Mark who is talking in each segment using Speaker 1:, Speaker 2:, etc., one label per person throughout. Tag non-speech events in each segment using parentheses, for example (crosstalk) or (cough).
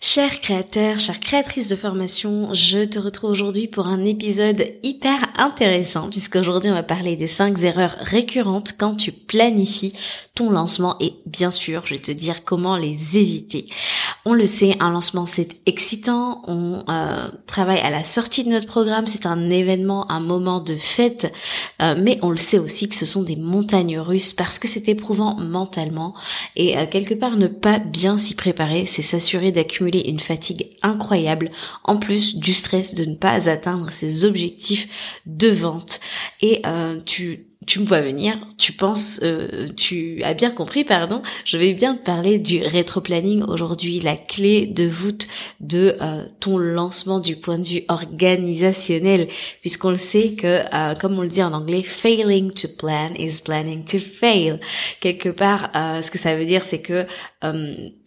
Speaker 1: Chers créateurs, chères créatrices de formation, je te retrouve aujourd'hui pour un épisode hyper intéressant puisqu'aujourd'hui on va parler des 5 erreurs récurrentes quand tu planifies ton lancement et bien sûr je vais te dire comment les éviter. On le sait, un lancement c'est excitant, on euh, travaille à la sortie de notre programme, c'est un événement, un moment de fête, euh, mais on le sait aussi que ce sont des montagnes russes parce que c'est éprouvant mentalement. Et euh, quelque part ne pas bien s'y préparer, c'est s'assurer d'accumuler une fatigue incroyable, en plus du stress de ne pas atteindre ses objectifs de vente. Et euh, tu tu me vois venir, tu penses, euh, tu as bien compris, pardon, je vais bien te parler du rétro-planning aujourd'hui, la clé de voûte de euh, ton lancement du point de vue organisationnel, puisqu'on le sait que, comme on le dit en anglais, failing to plan is planning to fail. Quelque part, ce que ça veut dire, c'est que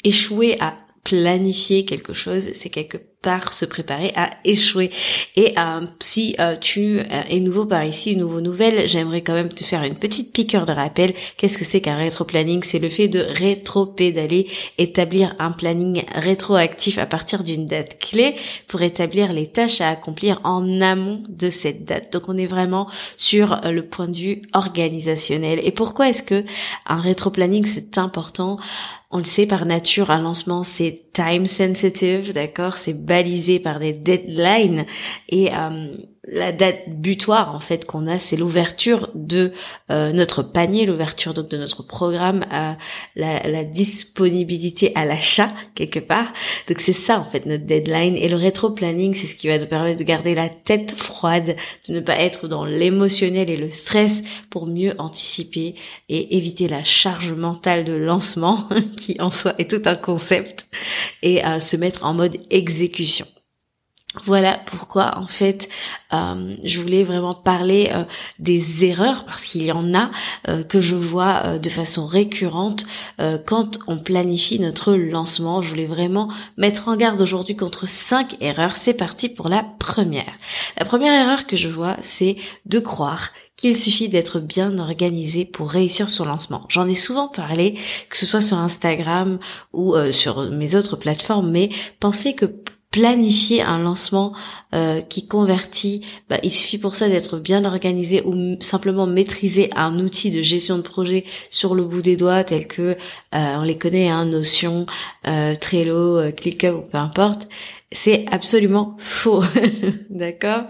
Speaker 1: échouer à planifier quelque chose, c'est quelque part se préparer à échouer. Et euh, si euh, tu euh, es nouveau par ici, nouveau nouvelle, j'aimerais quand même te faire une petite piqûre de rappel. Qu'est-ce que c'est qu'un rétro-planning? C'est le fait de rétro-pédaler, établir un planning rétroactif à partir d'une date clé pour établir les tâches à accomplir en amont de cette date. Donc on est vraiment sur le point de vue organisationnel. Et pourquoi est-ce que un rétro-planning c'est important? On le sait par nature, un lancement c'est time sensitive, d'accord, c'est balisé par des deadlines. Et euh, la date butoir en fait qu'on a, c'est l'ouverture de euh, notre panier, l'ouverture donc de notre programme, euh, la, la, disponibilité à l'achat quelque part. Donc c'est ça en fait notre deadline et le rétro planning, c'est ce qui va nous permettre de garder la tête froide, de ne pas être dans l'émotionnel et le stress pour mieux anticiper et éviter la charge mentale de lancement (laughs) qui en soi est tout un concept et euh, se mettre en mode exécution. Voilà pourquoi en fait euh, je voulais vraiment parler euh, des erreurs parce qu'il y en a euh, que je vois de façon récurrente quand on planifie notre lancement. Je voulais vraiment mettre en garde aujourd'hui contre cinq erreurs. C'est parti pour la première. La première erreur que je vois c'est de croire qu'il suffit d'être bien organisé pour réussir son lancement. J'en ai souvent parlé, que ce soit sur Instagram ou sur mes autres plateformes, mais pensez que planifier un lancement euh, qui convertit, bah, il suffit pour ça d'être bien organisé ou simplement maîtriser un outil de gestion de projet sur le bout des doigts tel que euh, on les connaît, hein, Notion, euh, Trello, euh, ClickUp ou peu importe. C'est absolument (laughs) faux, d'accord?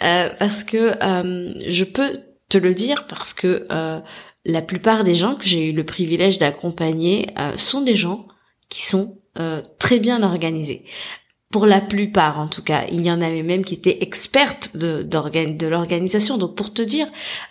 Speaker 1: Parce que je peux te le dire parce que la plupart des gens que j'ai eu le privilège d'accompagner sont des gens qui sont très bien organisés pour la plupart en tout cas. Il y en avait même qui étaient expertes de, l'organisation. Donc pour te dire,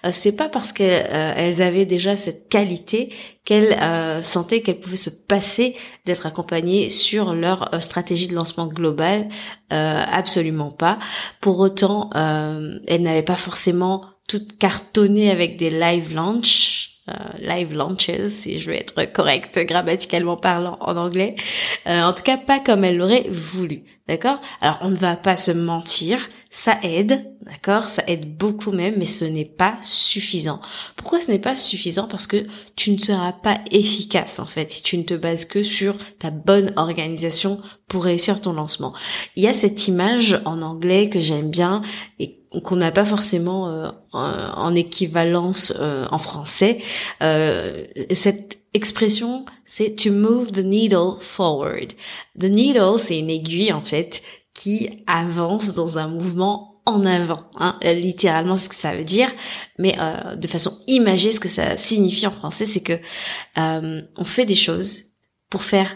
Speaker 1: euh, c'est pas parce qu'elles euh, avaient déjà cette qualité qu'elles euh, sentaient qu'elles pouvaient se passer d'être accompagnées sur leur stratégie de lancement global. absolument pas. Pour autant, elles n'avaient pas forcément toutes cartonné avec des live launch euh, live launches, si je veux être correcte grammaticalement parlant en anglais. Euh, en tout cas, pas comme elle l'aurait voulu. D'accord? Alors, on ne va pas se mentir, ça aide, d'accord? Ça aide beaucoup même, mais ce n'est pas suffisant. Pourquoi ce n'est pas suffisant? Parce que tu ne seras pas efficace, en fait, si tu ne te bases que sur ta bonne organisation pour réussir ton lancement. Il y a cette image en anglais que j'aime bien et qu'on n'a pas forcément euh, en équivalence euh, en français. Euh, cette expression, c'est to move the needle forward. The needle, c'est une aiguille en fait qui avance dans un mouvement en avant. Hein. Littéralement, ce que ça veut dire, mais de façon imagée, ce que ça signifie en français, c'est que on fait des choses pour faire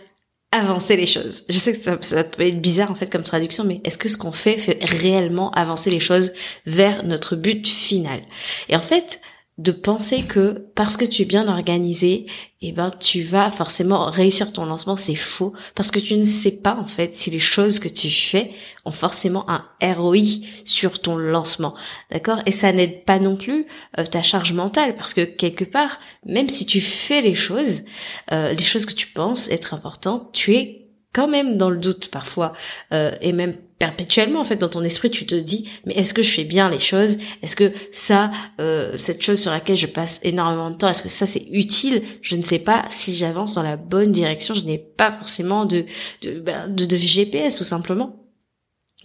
Speaker 1: avancer les choses. Je sais que ça, peut être bizarre en fait comme traduction, mais est-ce que ce qu'on fait fait réellement avancer les choses vers notre but final? Et en fait, de penser que parce que tu es bien organisé, eh ben tu vas forcément réussir ton lancement, c'est faux. Parce que tu ne sais pas en fait si les choses que tu fais ont forcément un ROI sur ton lancement. D'accord? Et ça n'aide pas non plus euh, ta charge mentale. Parce que quelque part, même si tu fais les choses, euh, les choses que tu penses être importantes, tu es quand même dans le doute parfois. Euh, et même perpétuellement en fait dans ton esprit tu te dis mais est-ce que je fais bien les choses? Est-ce que ça euh, cette chose sur laquelle je passe énormément de temps est-ce que ça c'est utile? Je ne sais pas. Si j'avance dans la bonne direction je n'ai pas forcément de de, ben, de, de GPS tout simplement.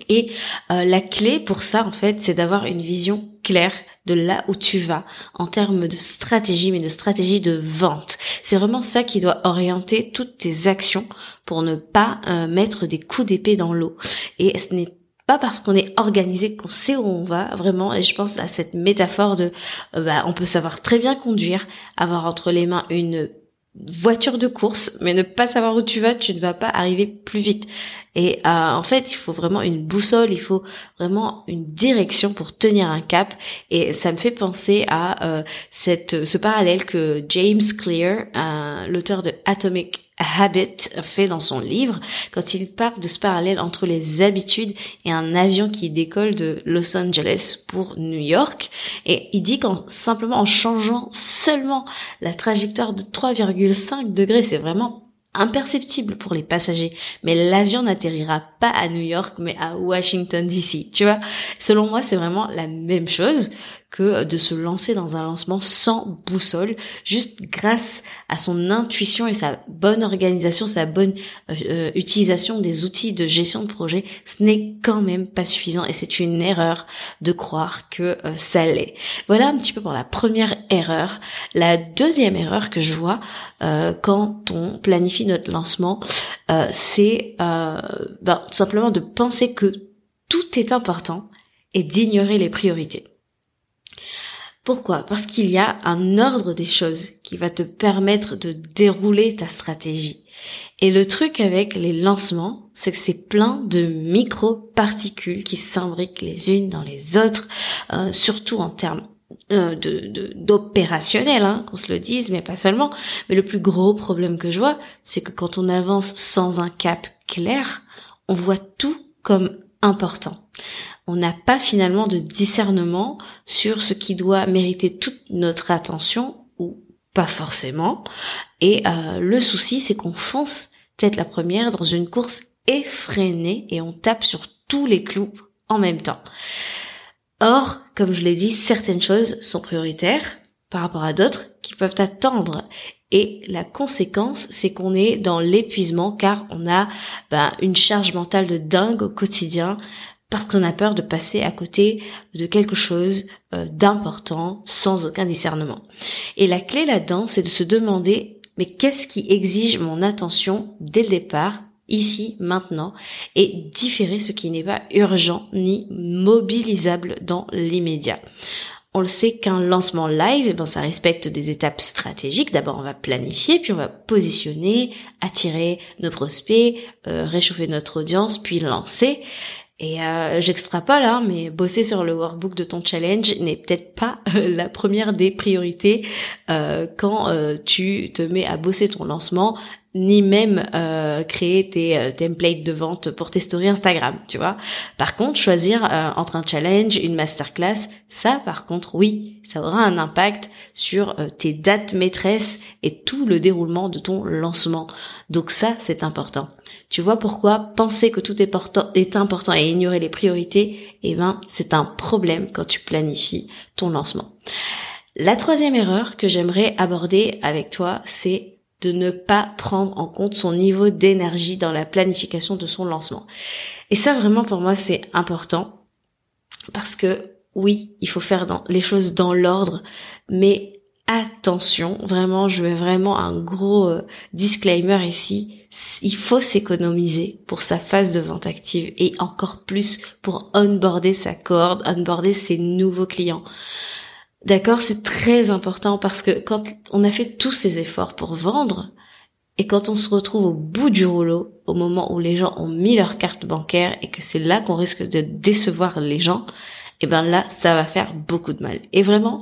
Speaker 1: Et euh, la clé pour ça en fait c'est d'avoir une vision claire de là où tu vas en termes de stratégie, mais de stratégie de vente. C'est vraiment ça qui doit orienter toutes tes actions pour ne pas euh, mettre des coups d'épée dans l'eau. Et ce n'est pas parce qu'on est organisé qu'on sait où on va vraiment et je pense à cette métaphore de euh, bah, on peut savoir très bien conduire avoir entre les mains une voiture de course, mais ne pas savoir où tu vas, tu ne vas pas arriver plus vite. Et euh, en fait, il faut vraiment une boussole, il faut vraiment une direction pour tenir un cap. Et ça me fait penser à euh, cette, ce parallèle que James Clear, euh, l'auteur de Atomic Habit fait dans son livre quand il parle de ce parallèle entre les habitudes et un avion qui décolle de Los Angeles pour New York et il dit qu'en simplement en changeant seulement la trajectoire de 3,5 degrés c'est vraiment imperceptible pour les passagers. Mais l'avion n'atterrira pas à New York, mais à Washington DC. Tu vois, selon moi, c'est vraiment la même chose que de se lancer dans un lancement sans boussole, juste grâce à son intuition et sa bonne organisation, sa bonne euh, euh, utilisation des outils de gestion de projet, ce n'est quand même pas suffisant et c'est une erreur de croire que euh, ça l'est. Voilà un petit peu pour la première erreur. La deuxième erreur que je vois quand on planifie notre lancement, c'est ben, simplement de penser que tout est important et d'ignorer les priorités. Pourquoi? Parce qu'il y a un ordre des choses qui va te permettre de dérouler ta stratégie. Et le truc avec les lancements, c'est que c'est plein de micro-particules qui s'imbriquent les unes dans les autres, euh, surtout en termes euh, d'opérationnel, hein, qu'on se le dise, mais pas seulement. Mais le plus gros problème que je vois, c'est que quand on avance sans un cap clair, on voit tout comme important on n'a pas finalement de discernement sur ce qui doit mériter toute notre attention ou pas forcément. Et euh, le souci, c'est qu'on fonce tête la première dans une course effrénée et on tape sur tous les clous en même temps. Or, comme je l'ai dit, certaines choses sont prioritaires par rapport à d'autres qui peuvent attendre. Et la conséquence, c'est qu'on est dans l'épuisement car on a ben, une charge mentale de dingue au quotidien parce qu'on a peur de passer à côté de quelque chose euh, d'important sans aucun discernement. Et la clé là-dedans, c'est de se demander, mais qu'est-ce qui exige mon attention dès le départ ici, maintenant, et différer ce qui n'est pas urgent ni mobilisable dans l'immédiat. On le sait qu'un lancement live, eh ben, ça respecte des étapes stratégiques. D'abord, on va planifier, puis on va positionner, attirer nos prospects, euh, réchauffer notre audience, puis lancer. Et euh, j'extrapole, hein, mais bosser sur le workbook de ton challenge n'est peut-être pas euh, la première des priorités euh, quand euh, tu te mets à bosser ton lancement ni même euh, créer tes euh, templates de vente pour tes stories Instagram, tu vois. Par contre, choisir euh, entre un challenge, une masterclass, ça par contre, oui, ça aura un impact sur tes dates maîtresses et tout le déroulement de ton lancement. Donc ça, c'est important. Tu vois pourquoi penser que tout est, important et ignorer les priorités, eh ben, c'est un problème quand tu planifies ton lancement. La troisième erreur que j'aimerais aborder avec toi, c'est de ne pas prendre en compte son niveau d'énergie dans la planification de son lancement. Et ça vraiment pour moi c'est important parce que oui, il faut faire les choses dans l'ordre, mais attention, vraiment, je mets vraiment un gros euh, disclaimer ici. Il faut s'économiser pour sa phase de vente active et encore plus pour onboarder sa corde, onboarder ses nouveaux clients. D'accord, c'est très important parce que quand on a fait tous ces efforts pour vendre, Et quand on se retrouve au bout du rouleau, au moment où les gens ont mis leur carte bancaire et que c'est là qu'on risque de décevoir les gens, et eh ben là, ça va faire beaucoup de mal. Et vraiment,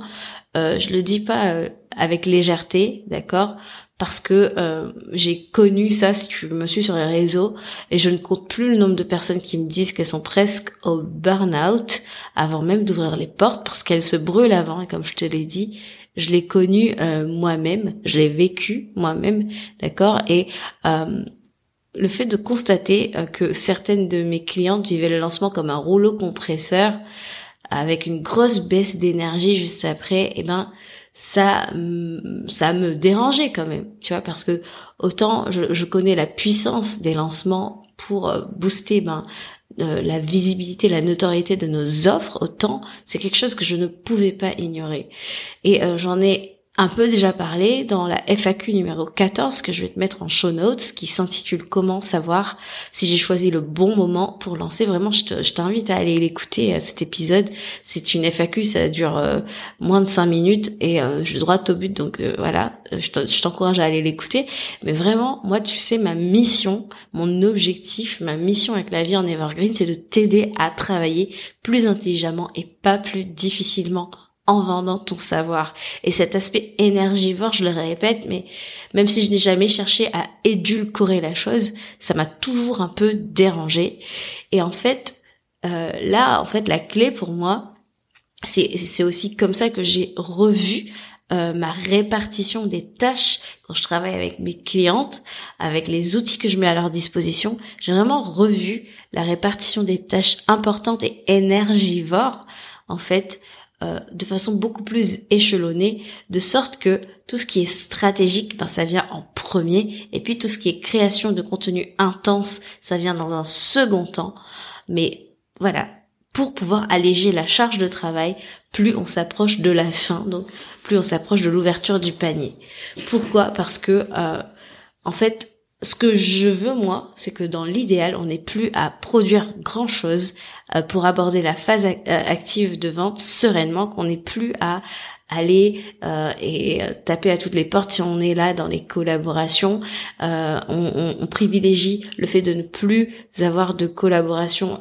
Speaker 1: euh, je le dis pas euh, avec légèreté, d'accord? Parce que euh, j'ai connu ça si tu me suis sur les réseaux et je ne compte plus le nombre de personnes qui me disent qu'elles sont presque au burn-out avant même d'ouvrir les portes parce qu'elles se brûlent avant et comme je te l'ai dit je l'ai connu euh, moi-même je l'ai vécu moi-même d'accord? Et le fait de constater que certaines de mes clientes vivaient le lancement comme un rouleau compresseur avec une grosse baisse d'énergie juste après eh ben ça ça me dérangeait quand même tu vois parce que autant je, je connais la puissance des lancements pour euh, booster ben euh, la visibilité, la notoriété de nos offres, autant c'est quelque chose que je ne pouvais pas ignorer. Et euh, j'en ai un peu déjà parlé dans la FAQ numéro 14 que je vais te mettre en show notes qui s'intitule Comment savoir si j'ai choisi le bon moment pour lancer. Vraiment, je t'invite à aller l'écouter, euh, cet épisode. C'est une FAQ, ça dure euh, moins de 5 minutes et euh, je droit au but. Donc voilà, je t'encourage à aller l'écouter. Mais vraiment, moi, tu sais, ma mission, mon objectif, ma mission avec la vie en Evergreen, c'est de t'aider à travailler plus intelligemment et pas plus difficilement en vendant ton savoir. Et cet aspect énergivore, je le répète, mais même si je n'ai jamais cherché à édulcorer la chose, ça m'a toujours un peu dérangé. Et en fait, euh, là, en fait, la clé pour moi, c'est aussi comme ça que j'ai revu euh, ma répartition des tâches quand je travaille avec mes clientes, avec les outils que je mets à leur disposition. J'ai vraiment revu la répartition des tâches importantes et énergivores, en fait, euh, de façon beaucoup plus échelonnée, de sorte que tout ce qui est stratégique, ben, ça vient en premier, et puis tout ce qui est création de contenu intense, ça vient dans un second temps. Mais voilà, pour pouvoir alléger la charge de travail, plus on s'approche de la fin, donc plus on s'approche de l'ouverture du panier. Pourquoi? Parce que euh, en fait, ce que je veux moi, c'est que dans l'idéal, on n'ait plus à produire grand chose euh, pour aborder la phase euh, active de vente sereinement, qu'on n'ait plus à aller euh, et taper à toutes les portes si on est là dans les collaborations. on, on, privilégie le fait de ne plus avoir de collaboration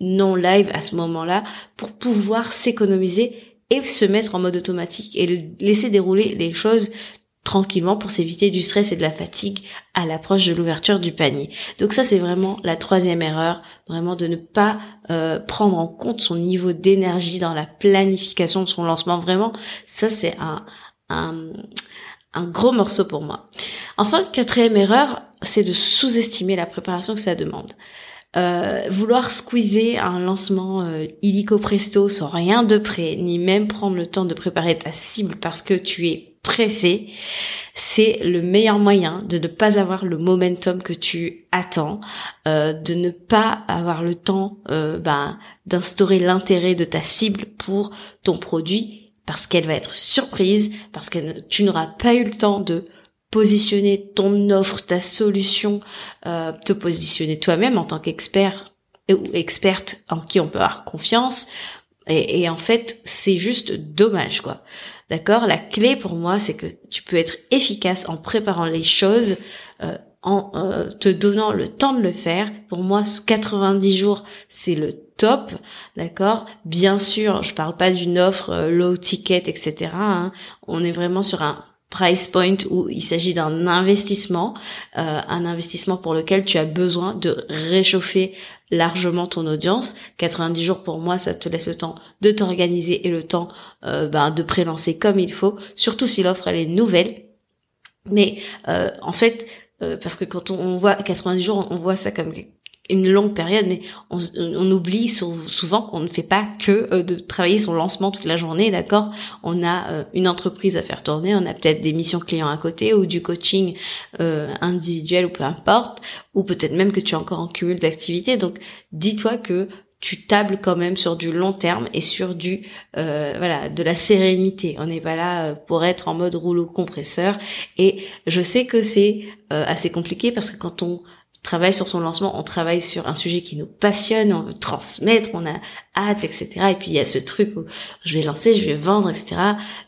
Speaker 1: non live à ce moment-là pour pouvoir s'économiser et se mettre en mode automatique et laisser dérouler les choses tranquillement pour s'éviter du stress et de la fatigue à l'approche de l'ouverture du panier. Donc ça c'est vraiment la troisième erreur, vraiment de ne pas euh, prendre en compte son niveau d'énergie dans la planification de son lancement. Vraiment, ça c'est un, un, gros morceau pour moi. Enfin, quatrième erreur, c'est de sous-estimer la préparation que ça demande. Euh, vouloir squeezer un lancement euh, illico presto sans rien de près, ni même prendre le temps de préparer ta cible parce que tu es pressé, c'est le meilleur moyen de ne pas avoir le momentum que tu attends, euh, de ne pas avoir le temps euh, ben, d'instaurer l'intérêt de ta cible pour ton produit parce qu'elle va être surprise, parce que tu n'auras pas eu le temps de positionner ton offre, ta solution, euh, te positionner toi-même en tant qu'expert ou experte en qui on peut avoir confiance. Et, et en fait, c'est juste dommage, quoi. D'accord? La clé pour moi, c'est que tu peux être efficace en préparant les choses, euh, en euh, te donnant le temps de le faire. Pour moi, 90 jours, c'est le top, d'accord? Bien sûr, je parle pas d'une offre euh, low ticket, etc. Hein. On est vraiment sur un price point où il s'agit d'un investissement, euh, un investissement pour lequel tu as besoin de réchauffer largement ton audience. 90 jours pour moi, ça te laisse le temps de t'organiser et le temps euh, ben, de prélancer comme il faut, surtout si l'offre elle est nouvelle. Mais euh, en fait, parce que quand on, voit 90 jours, on voit ça comme une longue période, mais on, oublie souvent qu'on ne fait pas que euh, de travailler son lancement toute la journée, d'accord? On a euh, une entreprise à faire tourner, on a peut-être des missions clients à côté ou du coaching euh, individuel ou peu importe, ou peut-être même que tu es encore en cumul d'activités. Donc, dis-toi que tu tables quand même sur du long terme et sur du voilà de la sérénité. On n'est pas là pour être en mode rouleau compresseur. Et je sais que c'est assez compliqué parce que quand on travaille sur son lancement, on travaille sur un sujet qui nous passionne, on veut transmettre, on a hâte, etc. Et puis il y a ce truc où je vais lancer, je vais vendre, etc.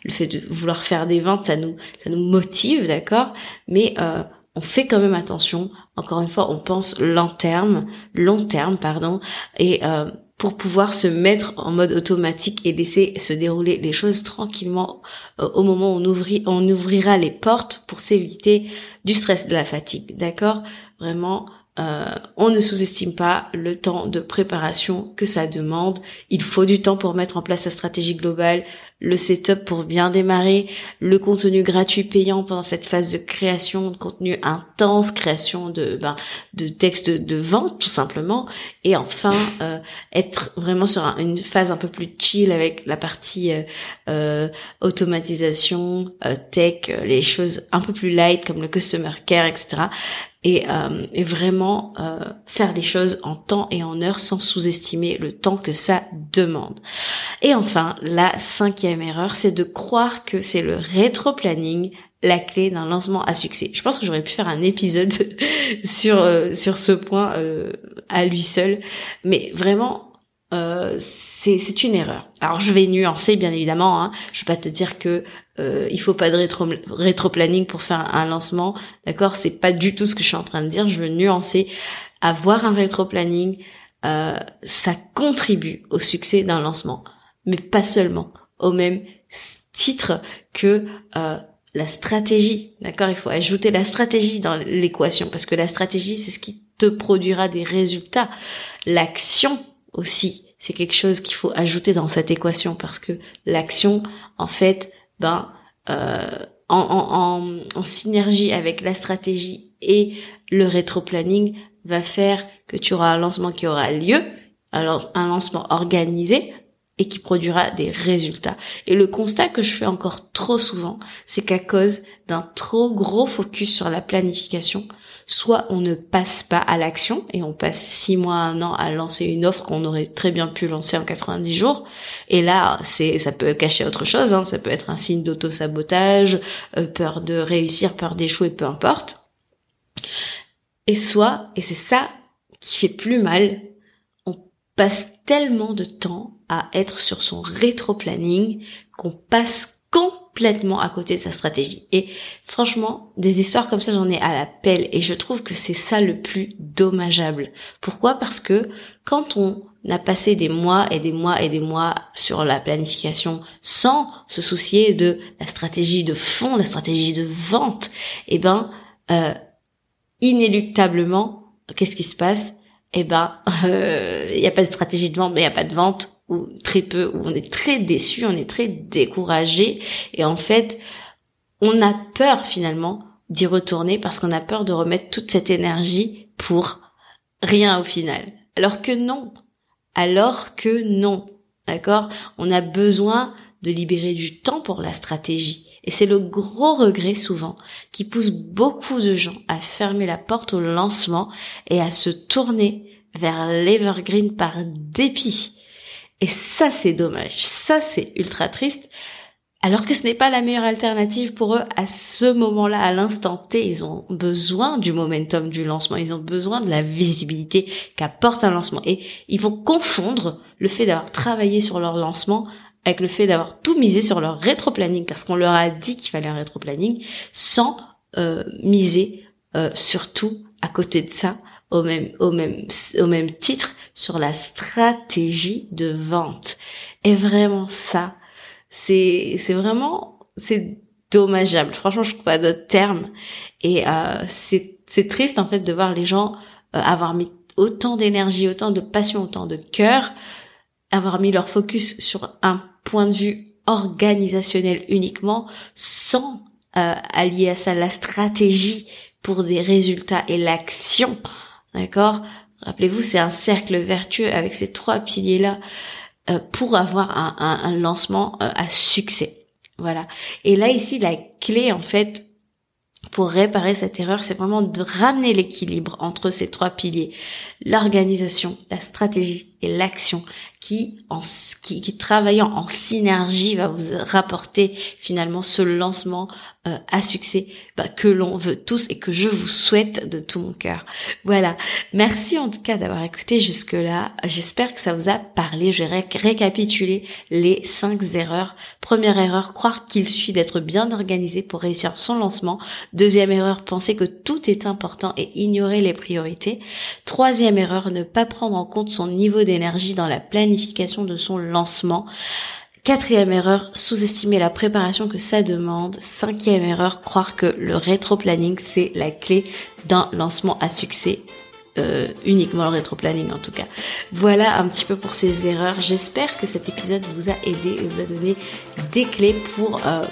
Speaker 1: Le fait de vouloir faire des ventes, ça nous, ça nous motive, d'accord? Mais euh, on fait quand même attention. Encore une fois, on pense long terme, long terme, pardon, et euh, pour pouvoir se mettre en mode automatique et laisser se dérouler les choses tranquillement euh, au moment où on, ouvrira les portes pour s'éviter du stress, de la fatigue. D'accord? Vraiment, euh, on ne sous-estime pas le temps de préparation que ça demande. Il faut du temps pour mettre en place sa stratégie globale, le setup pour bien démarrer, le contenu gratuit payant pendant cette phase de création de contenu intense, création de ben, de textes de vente tout simplement, et enfin euh, être vraiment sur une phase un peu plus chill avec la partie euh, automatisation, tech, les choses un peu plus light comme le customer care, etc euh, et, vraiment euh, faire les choses en temps et en heure sans sous-estimer le temps que ça demande. Et enfin, la cinquième erreur, c'est de croire que c'est le rétro-planning la clé d'un lancement à succès. Je pense que j'aurais pu faire un épisode (laughs) sur euh, sur ce point à lui seul, mais vraiment c'est une erreur. Alors je vais nuancer bien évidemment. Hein. Je vais pas te dire que euh, il faut pas de rétro planning pour faire un lancement. D'accord, c'est pas du tout ce que je suis en train de dire. Je veux nuancer. Avoir un rétro planning, euh, ça contribue au succès d'un lancement, mais pas seulement. Au même titre que euh, la stratégie. D'accord, il faut ajouter la stratégie dans l'équation parce que la stratégie c'est ce qui te produira des résultats. L'action aussi c'est quelque chose qu'il faut ajouter dans cette équation parce que l'action, en fait, ben, euh, en, en, en, synergie avec la stratégie et le rétro-planning, va faire que tu auras un lancement qui aura lieu, alors un lancement organisé et qui produira des résultats. Et le constat que je fais encore trop souvent, c'est qu'à cause d'un trop gros focus sur la planification, soit on ne passe pas à l'action et on passe six mois, un an à lancer une offre qu'on aurait très bien pu lancer en 90 jours. Et là, c'est, ça peut cacher autre chose. Hein. Ça peut être un signe d'auto-sabotage, euh, peur de réussir, peur d'échouer, peu importe. Et soit, et c'est ça qui fait plus mal, on passe tellement de temps à être sur son rétro-planning qu'on passe complètement à côté de sa stratégie. Et franchement, des histoires comme ça, j'en ai à la pelle et je trouve que c'est ça le plus dommageable. Pourquoi? Parce que quand on a passé des mois et des mois et des mois sur la planification sans se soucier de la stratégie de fond, la stratégie de vente, eh ben, euh, inéluctablement, qu'est-ce qui se passe? Eh ben, euh, il n'y a pas de stratégie de vente, mais il n'y a pas de vente ou très peu, où on est très déçu, on est très découragé, et en fait, on a peur finalement d'y retourner parce qu'on a peur de remettre toute cette énergie pour rien au final. Alors que non. Alors que non. D'accord? On a besoin de libérer du temps pour la stratégie. Et c'est le gros regret souvent qui pousse beaucoup de gens à fermer la porte au lancement et à se tourner vers l'evergreen par dépit. Et ça, c'est dommage. Ça, c'est ultra triste. Alors que ce n'est pas la meilleure alternative pour eux à ce moment-là, à l'instant T. Ils ont besoin du momentum du lancement. Ils ont besoin de la visibilité qu'apporte un lancement. Et ils vont confondre le fait d'avoir travaillé sur leur lancement avec le fait d'avoir tout misé sur leur rétro-planning parce qu'on leur a dit qu'il fallait un rétro-planning sans euh, miser euh, surtout à côté de ça au même, au même, au même titre sur la stratégie de vente. Et vraiment ça, c'est, c'est vraiment, c'est dommageable. Franchement, je trouve pas d'autres termes. Et euh, c'est, c'est triste en fait de voir les gens euh, avoir mis autant d'énergie, autant de passion, autant de cœur, avoir mis leur focus sur un point de vue organisationnel uniquement, sans euh, allier à ça la stratégie pour des résultats et l'action. D'accord? Rappelez-vous, c'est un cercle vertueux avec ces trois piliers-là euh, pour avoir un, lancement euh, à succès. Voilà. Et là, ici, la clé, en fait, pour réparer cette erreur, c'est vraiment de ramener l'équilibre entre ces trois piliers. L'organisation, la stratégie et l'action qui, en, qui, qui travaillant en synergie va vous rapporter finalement ce lancement euh, à succès bah, que l'on veut tous et que je vous souhaite de tout mon cœur. Voilà. Merci en tout cas d'avoir écouté jusque là. J'espère que ça vous a parlé. Je vais récapituler les cinq erreurs. Première erreur, croire qu'il suffit d'être bien organisé pour réussir son lancement. Deuxième erreur, penser que tout est important et ignorer les priorités. Troisième erreur, ne pas prendre en compte son niveau dans la planification de son lancement. Quatrième erreur, sous-estimer la préparation que ça demande. Cinquième erreur, croire que le rétro-planning, c'est la clé d'un lancement à succès. Euh, uniquement le rétro-planning en tout cas. Voilà un petit peu pour ces erreurs. J'espère que cet épisode vous a aidé et vous a donné des clés pour euh,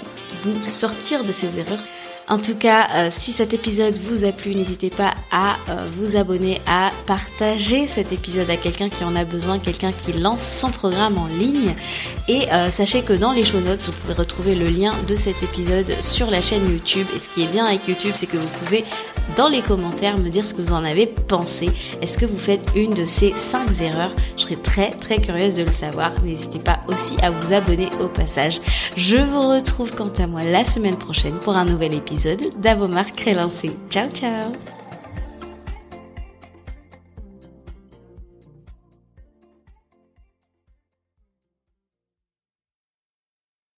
Speaker 1: vous sortir de ces erreurs. En tout cas, euh, si cet épisode vous a plu, n'hésitez pas à euh, vous abonner, à partager cet épisode à quelqu'un qui en a besoin, quelqu'un qui lance son programme en ligne. Et euh, sachez que dans les show notes, vous pouvez retrouver le lien de cet épisode sur la chaîne YouTube. Et ce qui est bien avec YouTube, c'est que vous pouvez dans les commentaires me dire ce que vous en avez pensé. Est-ce que vous faites une de ces 5 erreurs? Je serais très très curieuse de le savoir. N'hésitez pas aussi à vous abonner au passage. Je vous retrouve quant à moi la semaine prochaine pour un nouvel épisode épisode d'Avomar Crélancé. Ciao ciao